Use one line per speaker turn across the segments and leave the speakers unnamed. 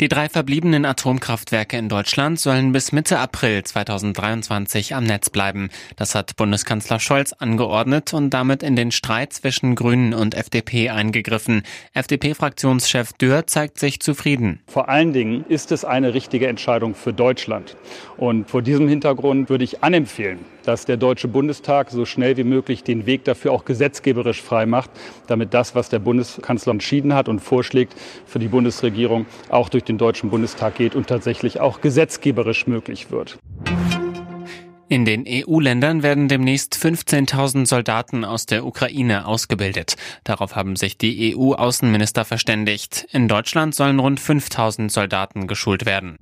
Die drei verbliebenen Atomkraftwerke in Deutschland sollen bis Mitte April 2023 am Netz bleiben. Das hat Bundeskanzler Scholz angeordnet und damit in den Streit zwischen Grünen und FDP eingegriffen. FDP-Fraktionschef Dürr zeigt sich zufrieden.
Vor allen Dingen ist es eine richtige Entscheidung für Deutschland. Und vor diesem Hintergrund würde ich anempfehlen, dass der Deutsche Bundestag so schnell wie möglich den Weg dafür auch gesetzgeberisch frei macht, damit das, was der Bundeskanzler entschieden hat und vorschlägt für die Bundesregierung, auch durch den Deutschen Bundestag geht und tatsächlich auch gesetzgeberisch möglich wird.
In den EU-Ländern werden demnächst 15.000 Soldaten aus der Ukraine ausgebildet. Darauf haben sich die EU-Außenminister verständigt. In Deutschland sollen rund 5.000 Soldaten geschult werden.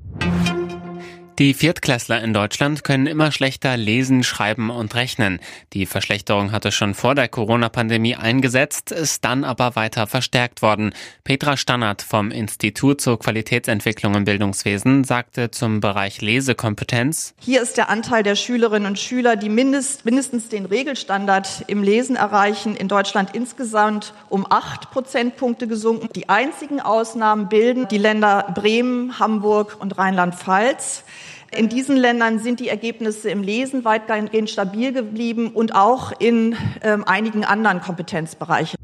Die Viertklässler in Deutschland können immer schlechter lesen, schreiben und rechnen. Die Verschlechterung hatte schon vor der Corona-Pandemie eingesetzt, ist dann aber weiter verstärkt worden. Petra Stannert vom Institut zur Qualitätsentwicklung im Bildungswesen sagte zum Bereich Lesekompetenz.
Hier ist der Anteil der Schülerinnen und Schüler, die mindest, mindestens den Regelstandard im Lesen erreichen, in Deutschland insgesamt um acht Prozentpunkte gesunken. Die einzigen Ausnahmen bilden die Länder Bremen, Hamburg und Rheinland-Pfalz. In diesen Ländern sind die Ergebnisse im Lesen weitgehend stabil geblieben und auch in ähm, einigen anderen Kompetenzbereichen.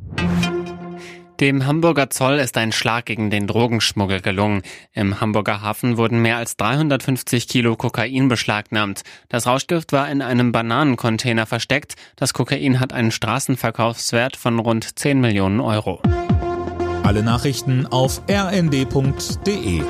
Dem Hamburger Zoll ist ein Schlag gegen den Drogenschmuggel gelungen. Im Hamburger Hafen wurden mehr als 350 Kilo Kokain beschlagnahmt. Das Rauschgift war in einem Bananencontainer versteckt. Das Kokain hat einen Straßenverkaufswert von rund 10 Millionen Euro.
Alle Nachrichten auf rnd.de